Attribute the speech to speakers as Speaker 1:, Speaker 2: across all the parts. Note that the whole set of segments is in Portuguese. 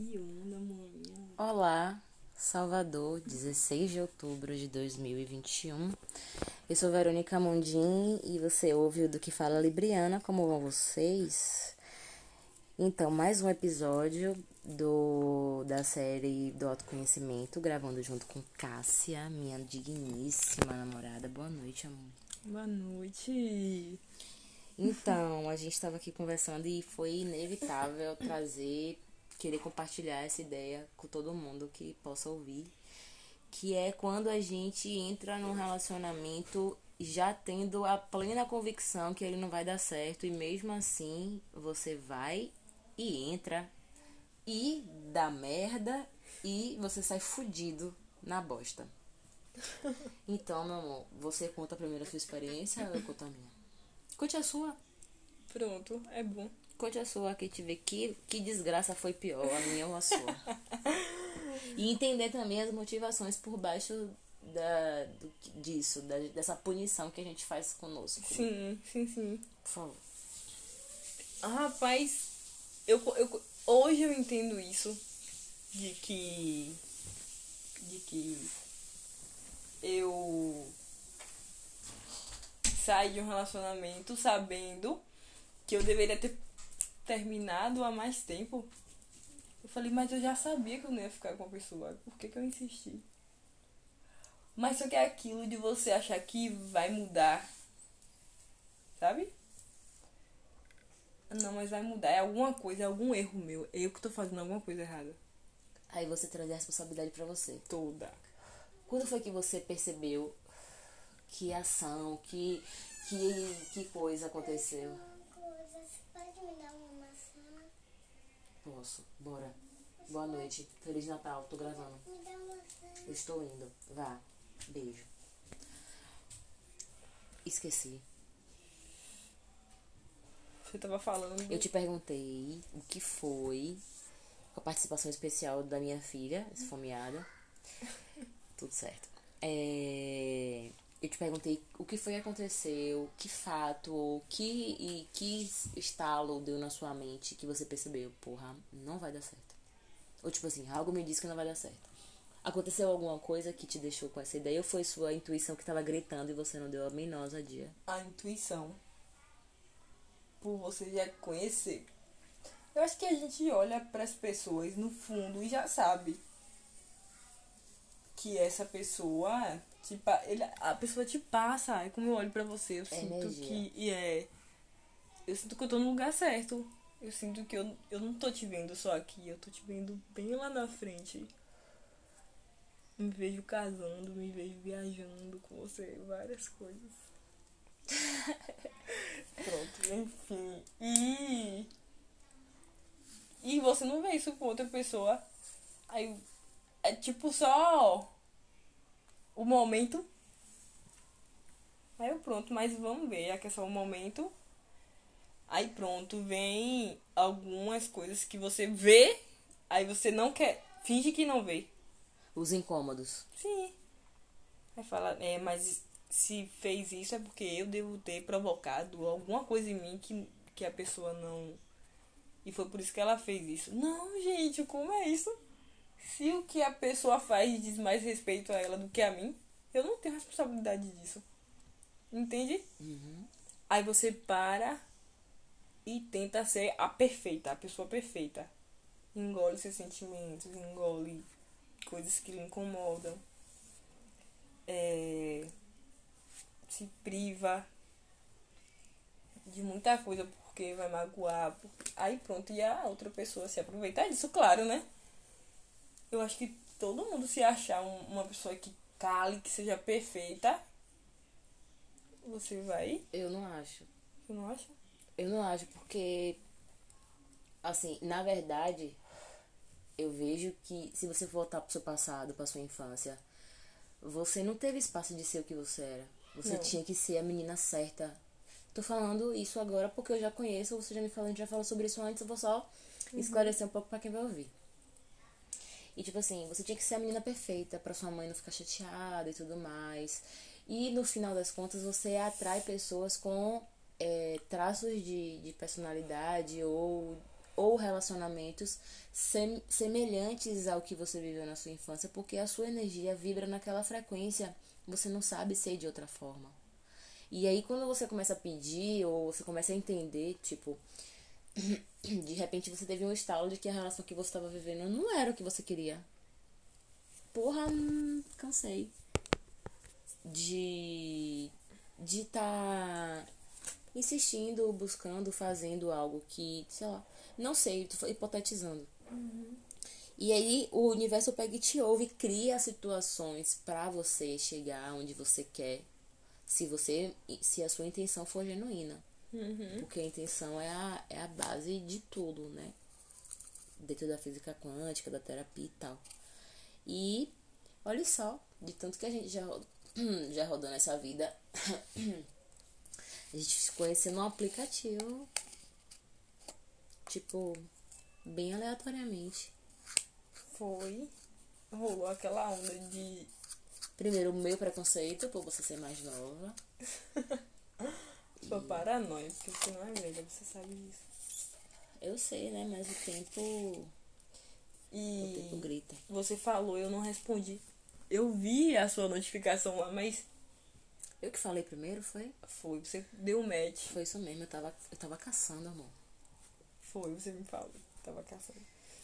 Speaker 1: Manhã.
Speaker 2: Olá, Salvador, 16 de outubro de 2021. Eu sou Verônica Mundim e você ouve o Do Que Fala Libriana. Como vão vocês? Então, mais um episódio do da série do autoconhecimento, gravando junto com Cássia, minha digníssima namorada. Boa noite, amor.
Speaker 1: Boa noite.
Speaker 2: Então, a gente estava aqui conversando e foi inevitável trazer, querer compartilhar essa ideia com todo mundo que possa ouvir, que é quando a gente entra num relacionamento já tendo a plena convicção que ele não vai dar certo e mesmo assim você vai e entra e dá merda e você sai fudido na bosta. Então, meu amor, você conta primeiro a sua experiência ou eu conto a minha? Conte a sua.
Speaker 1: Pronto, é bom.
Speaker 2: Conte a sua, que te vê que, que desgraça foi pior, a minha ou a sua. e entender também as motivações por baixo da, do, disso, da, dessa punição que a gente faz conosco.
Speaker 1: Sim, sim, sim.
Speaker 2: Por favor.
Speaker 1: Ah, rapaz, eu, eu, hoje eu entendo isso. De que. De que. Eu. Saí de um relacionamento sabendo que eu deveria ter terminado há mais tempo. Eu falei, mas eu já sabia que eu não ia ficar com a pessoa. Por que, que eu insisti? Mas só que é aquilo de você achar que vai mudar. Sabe? Não, mas vai mudar. É alguma coisa, é algum erro meu. É eu que tô fazendo alguma coisa errada.
Speaker 2: Aí você traz a responsabilidade pra você.
Speaker 1: Toda.
Speaker 2: Quando foi que você percebeu que ação, que, que, que coisa aconteceu?
Speaker 3: coisa. Você pode me dar uma maçã?
Speaker 2: Posso. Bora. Boa noite. Feliz Natal. Tô gravando. Eu estou indo. Vá. Beijo. Esqueci.
Speaker 1: Você tava falando.
Speaker 2: Eu te perguntei o que foi com a participação especial da minha filha, esfomeada. Tudo certo. É, Eu te perguntei o que foi que aconteceu, que fato, ou que, e que estalo deu na sua mente que você percebeu, porra, não vai dar certo. Ou tipo assim, algo me disse que não vai dar certo. Aconteceu alguma coisa que te deixou com essa ideia ou foi sua intuição que tava gritando e você não deu a menor ousadia?
Speaker 1: A intuição. Por você já conhecer. Eu acho que a gente olha para as pessoas no fundo e já sabe que essa pessoa te, pa- ele, a pessoa te passa. É como eu olho pra você, eu sinto
Speaker 2: energia.
Speaker 1: que e é eu sinto que eu tô no lugar certo. Eu sinto que eu, eu não tô te vendo só aqui, eu tô te vendo bem lá na frente. Me vejo casando, me vejo viajando com você, várias coisas. Pronto, enfim. E. E você não vê isso com outra pessoa. Aí é tipo só o momento. Aí eu pronto, mas vamos ver, que é só o momento. Aí pronto, vem algumas coisas que você vê, aí você não quer. Finge que não vê.
Speaker 2: Os incômodos.
Speaker 1: Sim. Aí fala, é, mas se fez isso é porque eu devo ter provocado alguma coisa em mim que, que a pessoa não. E foi por isso que ela fez isso. Não, gente, como é isso? Se o que a pessoa faz diz mais respeito a ela do que a mim, eu não tenho responsabilidade disso. Entende?
Speaker 2: Uhum.
Speaker 1: Aí você para e tenta ser a perfeita, a pessoa perfeita. Engole seus sentimentos, engole coisas que lhe incomodam. É, se priva de muita coisa porque vai magoar. porque- Aí pronto, e a outra pessoa se aproveitar disso, claro, né? Eu acho que todo mundo se achar um- uma pessoa que cale, que seja perfeita, você vai.
Speaker 2: Eu não acho.
Speaker 1: Você não acha?
Speaker 2: Eu não acho, porque, assim, na verdade, eu vejo que se você voltar pro seu passado, pra sua infância, você não teve espaço de ser o que você era. Você
Speaker 1: Não.
Speaker 2: tinha que ser a menina certa. Tô falando isso agora porque eu já conheço, você já me falou, a gente já falou sobre isso antes, eu vou só esclarecer um pouco pra quem vai ouvir. E tipo assim, você tinha que ser a menina perfeita pra sua mãe não ficar chateada e tudo mais. E no final das contas você atrai pessoas com é, traços de, de personalidade ou, ou relacionamentos sem- semelhantes ao que você viveu na sua infância, porque a sua energia vibra naquela frequência, você não sabe ser de outra forma. E aí quando você começa a pedir ou você começa a entender, tipo, de repente você teve um estalo de que a relação que você estava vivendo não era o que você queria. Porra, hum, cansei de de estar insistindo, buscando, fazendo algo que, sei lá, não sei, tô hipotetizando. E aí o universo pega e te ouve, cria situações pra você chegar onde você quer, se você, se a sua intenção for genuína. Porque a intenção é a, é a base de tudo, né? Dentro da física quântica, da terapia e tal. E olha só, de tanto que a gente já, já rodou nessa vida, a gente se conheceu num aplicativo, tipo, bem aleatoriamente.
Speaker 1: Foi. Rolou aquela onda de.
Speaker 2: Primeiro, o meu preconceito por você ser mais nova.
Speaker 1: Sua paranoia, porque você não é velha, você sabe disso.
Speaker 2: Eu sei, né? Mas o tempo, o tempo
Speaker 1: E
Speaker 2: grita.
Speaker 1: você falou, eu não respondi. Eu vi a sua notificação lá, mas
Speaker 2: Eu que falei primeiro, foi?
Speaker 1: foi, você deu match.
Speaker 2: Foi isso mesmo, eu tava, eu tava caçando, amor.
Speaker 1: Foi, você me falou. Tava caçando.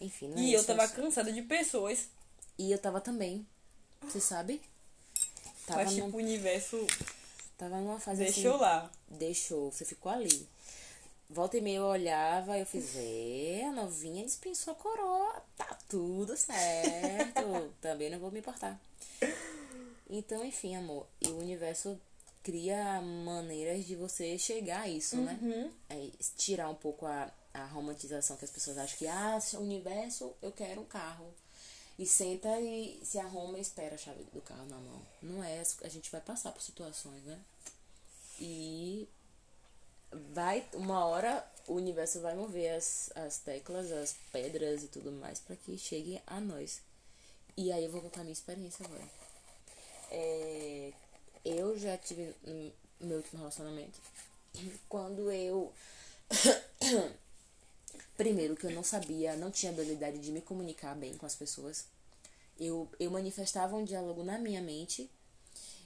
Speaker 2: Enfim, não é
Speaker 1: E eu tava cansada de pessoas.
Speaker 2: E eu tava também. Você sabe? Tava,
Speaker 1: mas, tipo,
Speaker 2: num-
Speaker 1: o universo
Speaker 2: tava numa fase
Speaker 1: deixou
Speaker 2: assim.
Speaker 1: lá.
Speaker 2: Deixou, você ficou ali. Volta e meia eu olhava, eu fiz, é, a novinha dispensou a coroa, tá tudo certo. Também não vou me importar. Então, enfim, amor, e o universo cria maneiras de você chegar a isso, né?
Speaker 1: Uhum.
Speaker 2: É, tirar um pouco a, a romantização que as pessoas acham que, ah, universo, eu quero um carro. E senta e se arruma e espera a chave do carro na mão. Não é, a gente vai passar por situações, né? E vai, uma hora o universo vai mover as, as teclas, as pedras e tudo mais para que chegue a nós. E aí eu vou contar minha experiência agora. É, eu já tive no meu último relacionamento quando eu primeiro que eu não sabia, não tinha habilidade de me comunicar bem com as pessoas. Eu, eu manifestava um diálogo na minha mente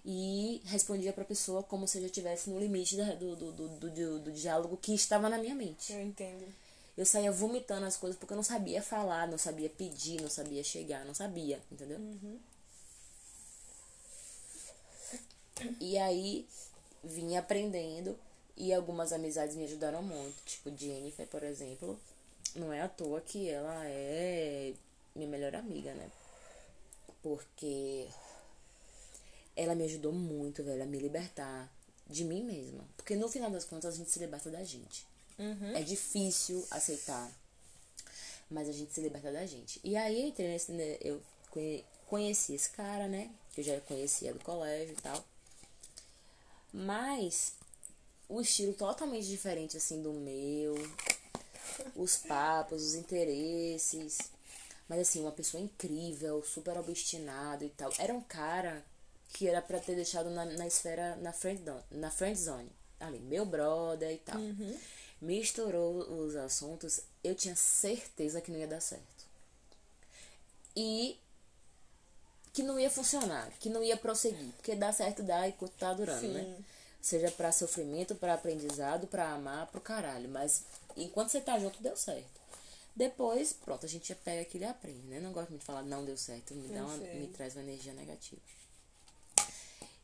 Speaker 2: e respondia pra pessoa como se eu já estivesse no limite do, do, do, do, do- diálogo que estava na minha mente.
Speaker 1: Eu entendo.
Speaker 2: Eu saía vomitando as coisas porque eu não sabia falar, não sabia pedir, não sabia chegar, não sabia, entendeu? E aí vim aprendendo e algumas amizades me ajudaram muito. Tipo, Jennifer, por exemplo, não é à toa que ela é minha melhor amiga, né? Porque ela me ajudou muito, velho, a me libertar de mim mesma. Porque no final das contas a gente se liberta da gente. É difícil aceitar. Mas a gente se liberta da gente. E aí entrei nesse. né, Eu conhe- conheci esse cara, né? Que eu já conhecia do colégio e tal. Mas o estilo totalmente diferente assim do meu. Os papos, os interesses. Mas assim, uma pessoa incrível, super obstinado e tal. Era um cara que era pra ter deixado na, na esfera, na friend, na friend zone. Ali, meu brother e tal. Misturou os assuntos, eu tinha certeza que não ia dar certo. E que não ia funcionar, que não ia prosseguir. Porque dá certo, dá enquanto tá durando, né?
Speaker 1: Sim.
Speaker 2: Seja pra sofrimento, pra aprendizado, pra amar, pro caralho. Mas enquanto você tá junto, deu certo. Depois, pronto, a gente já pega aquilo e aprende, né? Não gosto muito de falar não deu certo, me, dá uma, me traz uma energia negativa.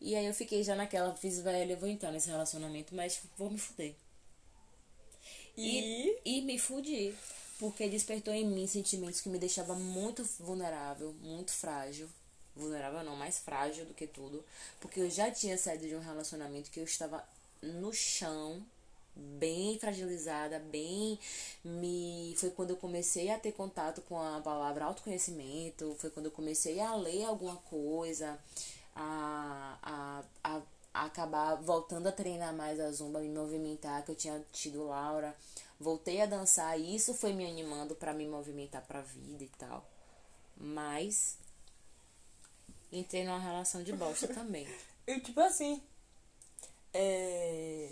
Speaker 2: E aí eu fiquei já naquela, fiz velho, eu vou entrar nesse relacionamento, mas vou me fuder.
Speaker 1: E,
Speaker 2: E me fudi. Porque despertou em mim sentimentos que me deixavam muito vulnerável, muito frágil. Vulnerável não, mais frágil do que tudo. Porque eu já tinha saído de um relacionamento que eu estava no chão, bem fragilizada, bem me. Foi quando eu comecei a ter contato com a palavra autoconhecimento, foi quando eu comecei a ler alguma coisa, a, a, a, a acabar voltando a treinar mais a zumba, me movimentar, que eu tinha tido Laura. Voltei a dançar e isso foi me animando pra me movimentar pra vida e tal. Mas entrei numa relação de bosta também.
Speaker 1: eu, tipo assim. É...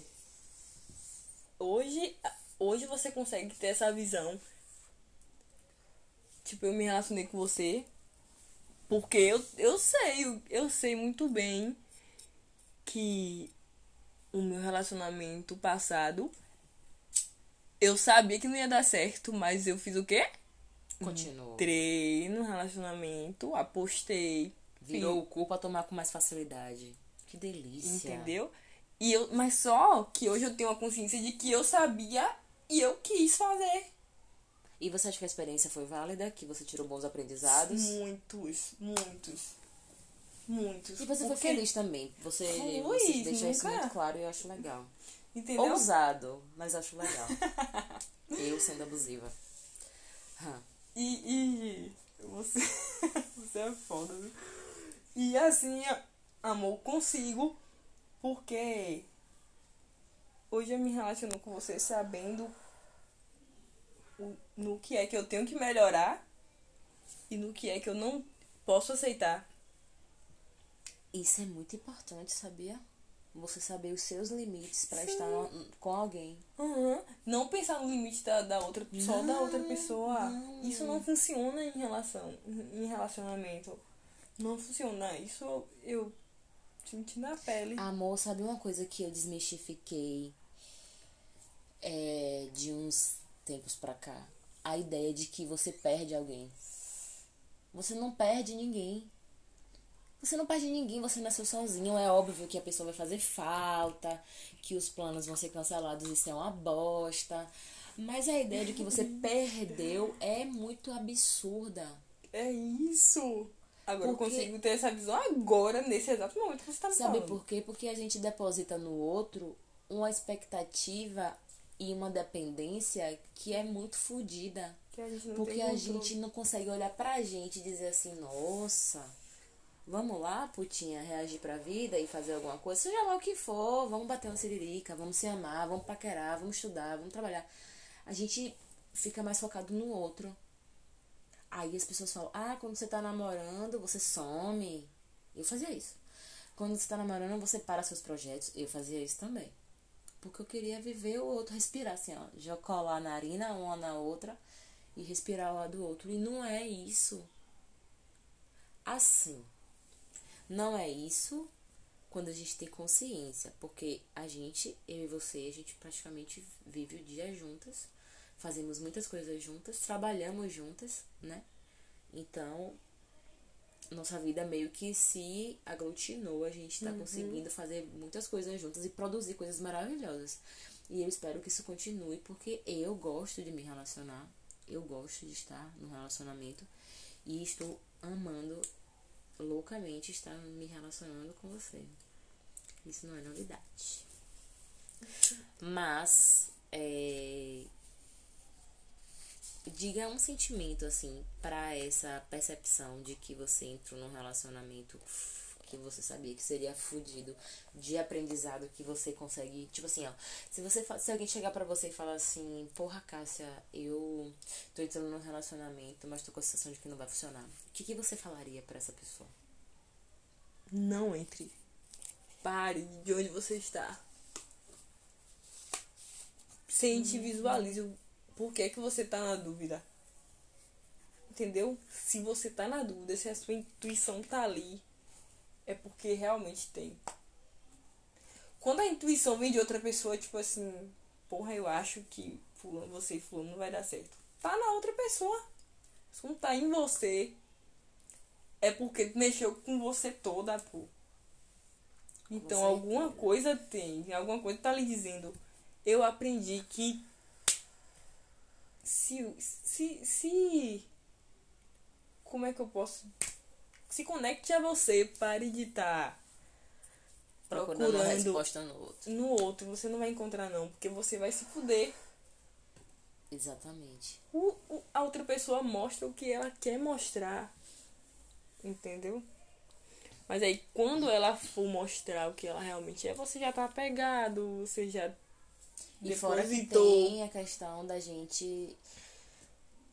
Speaker 1: Hoje, hoje você consegue ter essa visão Tipo, eu me relacionei com você porque eu, eu sei, eu sei muito bem que o meu relacionamento passado eu sabia que não ia dar certo, mas eu fiz o quê?
Speaker 2: Continuou.
Speaker 1: Entrei no relacionamento, apostei.
Speaker 2: Virou o cu pra tomar com mais facilidade. Que delícia.
Speaker 1: Entendeu? E eu, mas só que hoje eu tenho a consciência de que eu sabia e eu quis fazer.
Speaker 2: E você acha que a experiência foi válida? Que você tirou bons aprendizados?
Speaker 1: Muitos, muitos. Muitos.
Speaker 2: E você foi
Speaker 1: Porque-
Speaker 2: feliz também. Você,
Speaker 1: Fui,
Speaker 2: você deixou isso
Speaker 1: nunca-
Speaker 2: muito claro e eu acho legal.
Speaker 1: Entendeu?
Speaker 2: Ousado, mas acho legal. eu sendo abusiva. Hã.
Speaker 1: E, e você, você é foda, viu? E assim, amor, consigo, porque hoje eu me relaciono com você sabendo no que é que eu tenho que melhorar e no que é que eu não posso aceitar.
Speaker 2: Isso é muito importante, sabia? Você saber os seus limites pra
Speaker 1: Sim.
Speaker 2: estar com alguém.
Speaker 1: Uhum. Não pensar no limite da, da outra, só da outra pessoa.
Speaker 2: não.
Speaker 1: Isso não funciona em relação, em relacionamento. Não funciona. Isso eu, eu senti na pele.
Speaker 2: Amor, sabe uma coisa que eu desmistifiquei é, de uns tempos pra cá? A ideia de que você perde alguém. Você não perde ninguém. Você não perde ninguém, você nasceu sozinho. É óbvio que a pessoa vai fazer falta, que os planos vão ser cancelados, isso é uma bosta. Mas a ideia de que você perdeu é muito absurda.
Speaker 1: É isso. Agora
Speaker 2: Porque-
Speaker 1: eu consigo ter essa visão agora, nesse exato momento que você tá me
Speaker 2: Sabe
Speaker 1: falando.
Speaker 2: por quê? Porque a gente deposita no outro uma expectativa e uma dependência que é muito fodida. Porque a gente não consegue olhar pra gente e dizer assim, nossa, vamos lá, putinha, reagir pra vida e fazer alguma coisa, seja lá o que for, vamos bater uma siririca, vamos se amar, vamos paquerar, vamos estudar, vamos trabalhar. A gente fica mais focado no outro. Aí as pessoas falam, ah, quando você tá namorando, você some. Eu fazia isso. Quando você tá namorando, você para seus projetos. Eu fazia isso também. Porque eu queria viver o outro, respirar assim, ó. Já colar a narina uma na outra e respirar o do outro. E não é isso. Assim. Não é isso quando a gente tem consciência. Porque a gente, eu e você, a gente praticamente vive o dia juntas. Fazemos muitas coisas juntas, trabalhamos juntas, né? Então, nossa vida meio que se aglutinou. A gente tá conseguindo fazer muitas coisas juntas e produzir coisas maravilhosas. E eu espero que isso continue, porque eu gosto de me relacionar. Eu gosto de estar no relacionamento. E estou amando loucamente estar me relacionando com você. Isso não é novidade. Mas, é, diga um sentimento assim para essa percepção de que você entrou num relacionamento que você sabia que seria fudido de aprendizado que você consegue tipo assim ó se você se alguém chegar pra você e falar assim porra Cássia eu tô entrando num relacionamento mas tô com a sensação de que não vai funcionar o que que você falaria pra essa pessoa
Speaker 1: Não entre. Pare de onde você está. Sente e visualize o porquê que você tá na dúvida. Entendeu? Se você tá na dúvida, se a sua intuição tá ali, é porque realmente tem. Quando a intuição vem de outra pessoa, tipo assim, porra, eu acho que fulano, você e fulano não vai dar certo. Tá na outra pessoa. Se não tá em você, é porque mexeu com você toda, pô. Então alguma coisa tem, alguma coisa tá lhe dizendo. Eu aprendi que se se se como é que eu posso se conecte a você, pare de estar
Speaker 2: procurando,
Speaker 1: procurando
Speaker 2: resposta no outro
Speaker 1: no outro, você não vai encontrar não, porque você vai se fuder.
Speaker 2: exatamente
Speaker 1: O, o- a outra pessoa mostra o que ela quer mostrar. Entendeu? Mas aí, quando ela for mostrar o que ela realmente é, você já tá apegado, você já
Speaker 2: E fora que
Speaker 1: depositou.
Speaker 2: tem a questão da gente.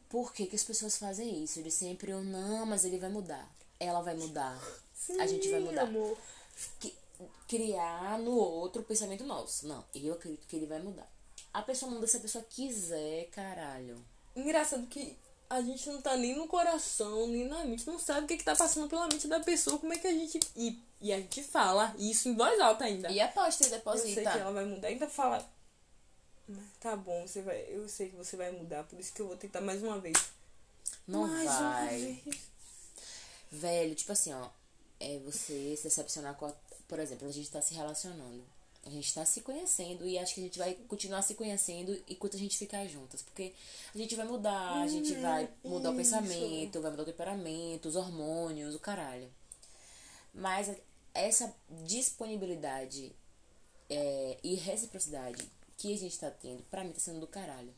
Speaker 2: Por que, que as pessoas fazem isso? De sempre eu não, mas ele vai mudar. Ela vai mudar. a gente vai
Speaker 1: Sim,
Speaker 2: mudar.
Speaker 1: amor.
Speaker 2: Criar no outro o pensamento nosso. Não, eu acredito que ele vai mudar. A pessoa muda se a pessoa quiser, caralho.
Speaker 1: Engraçado que a gente não tá nem no coração, nem na mente, não sabe o que, que tá passando pela mente da pessoa, como é que a gente. E, e a gente fala isso em voz alta ainda.
Speaker 2: E aposta e
Speaker 1: eu sei
Speaker 2: deposita.
Speaker 1: que ela vai mudar, ainda fala. "Mas Tá bom, você vai. Eu sei que você vai mudar, por isso que eu vou tentar mais uma vez.
Speaker 2: Não
Speaker 1: mais
Speaker 2: vai.
Speaker 1: uma vez.
Speaker 2: Velho, tipo assim, ó. É você se decepcionar com a... Por exemplo, a gente tá se relacionando. A gente tá se conhecendo e acho que a gente vai continuar se conhecendo enquanto a gente ficar juntas. Porque a gente vai mudar, a gente vai mudar o
Speaker 1: isso.
Speaker 2: pensamento, vai mudar o temperamento, os hormônios, o caralho. Mas essa disponibilidade é, e reciprocidade que a gente tá tendo, pra mim tá sendo do caralho.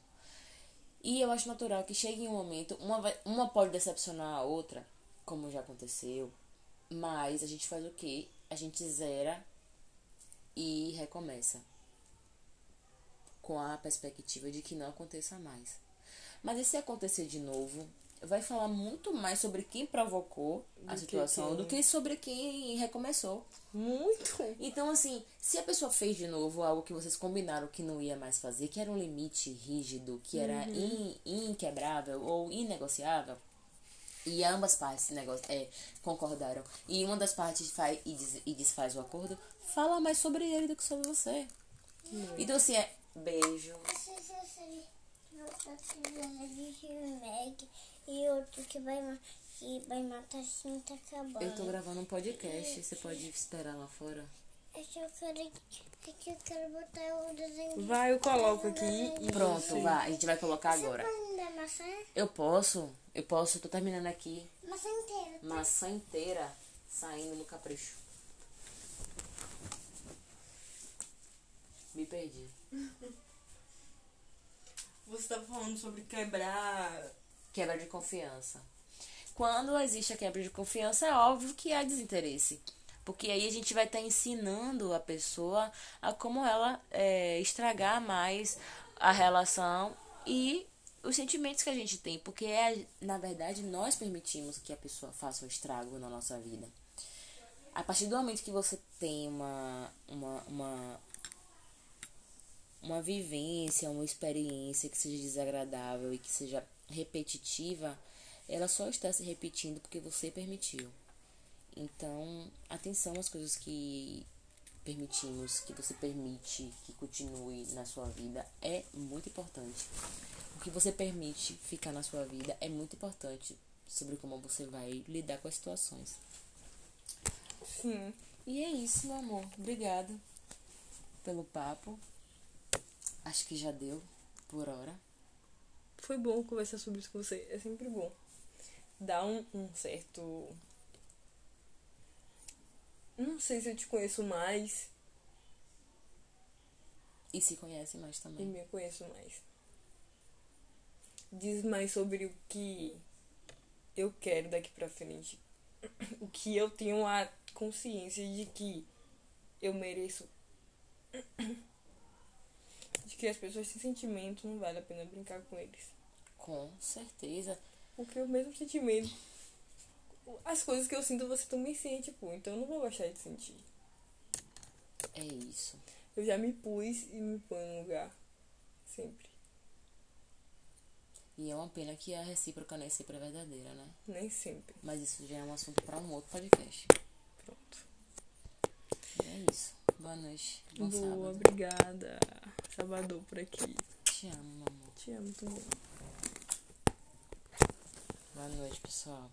Speaker 2: E eu acho natural que chegue em um momento, uma, uma pode decepcionar a outra, como já aconteceu, mas a gente faz o quê? A gente zera e recomeça. Com a perspectiva de que não aconteça mais. Mas e se acontecer de novo, vai falar muito mais sobre quem provocou a
Speaker 1: Do que
Speaker 2: situação
Speaker 1: quem-
Speaker 2: do que sobre quem recomeçou.
Speaker 1: Muito.
Speaker 2: Então, assim, se a pessoa fez de novo algo que vocês combinaram que não ia mais fazer, que era um limite rígido, que era in- inquebrável ou inegociável, e ambas partes nego- é, concordaram, e uma das partes faz e, des- e desfaz o acordo, fala mais sobre ele do que sobre você. Então, assim, é beijo.
Speaker 3: Você e outro que vai, que vai matar assim tá acabando.
Speaker 2: Eu tô gravando um podcast, você pode esperar lá fora.
Speaker 3: É que eu quero, é que eu quero botar o desenho. de-
Speaker 1: Vai, eu coloco aqui e.
Speaker 2: Pronto,
Speaker 1: você-
Speaker 2: vai, a gente vai colocar
Speaker 3: Você
Speaker 2: agora.
Speaker 3: pode me dar maçã?
Speaker 2: Eu posso, eu posso, tô terminando aqui.
Speaker 3: Maçã inteira. tá?
Speaker 2: maçã inteira saindo no capricho. Me perdi.
Speaker 1: Você tá falando sobre quebrar.
Speaker 2: Quebra de confiança. Quando existe a quebra de confiança, é óbvio que há desinteresse. Porque aí a gente vai estar ensinando a pessoa a como ela é, estragar mais a relação e os sentimentos que a gente tem. Porque, é, na verdade, nós permitimos que a pessoa faça um estrago na nossa vida. A partir do momento que você tem uma, uma, uma, uma vivência, uma experiência que seja desagradável e que seja repetitiva, ela só está se repetindo porque você permitiu. Então, atenção às coisas que permitimos, que você permite que continue na sua vida é muito importante. O que você permite ficar na sua vida é muito importante sobre como você vai lidar com as situações.
Speaker 1: Sim.
Speaker 2: E é isso, meu amor. Obrigada pelo papo. Acho que já deu por hora.
Speaker 1: Foi bom conversar sobre isso com você. É sempre bom. Dá um, um certo. Não sei se eu te conheço mais
Speaker 2: E se conhece mais
Speaker 1: e
Speaker 2: também.
Speaker 1: me conheço mais. Diz mais sobre o que eu quero daqui pra frente. O que eu tenho a consciência de que eu mereço. De que as pessoas têm sentimentos, não vale a pena brincar com eles.
Speaker 2: Com certeza.
Speaker 1: Porque o mesmo sentimento. As coisas que eu sinto, você também sente, pô. Então eu não vou gostar de sentir.
Speaker 2: É isso.
Speaker 1: Eu já me pus e me põe no lugar. Sempre.
Speaker 2: E é uma pena que a recíproca nem sempre é verdadeira, né?
Speaker 1: Nem sempre.
Speaker 2: Mas isso já é um assunto para um outro podcast.
Speaker 1: Pronto.
Speaker 2: E é isso. Boa noite. Bom
Speaker 1: Boa,
Speaker 2: sábado.
Speaker 1: obrigada. Salvador por aqui.
Speaker 2: Te amo, amor.
Speaker 1: Te amo também.
Speaker 2: Boa noite, pessoal.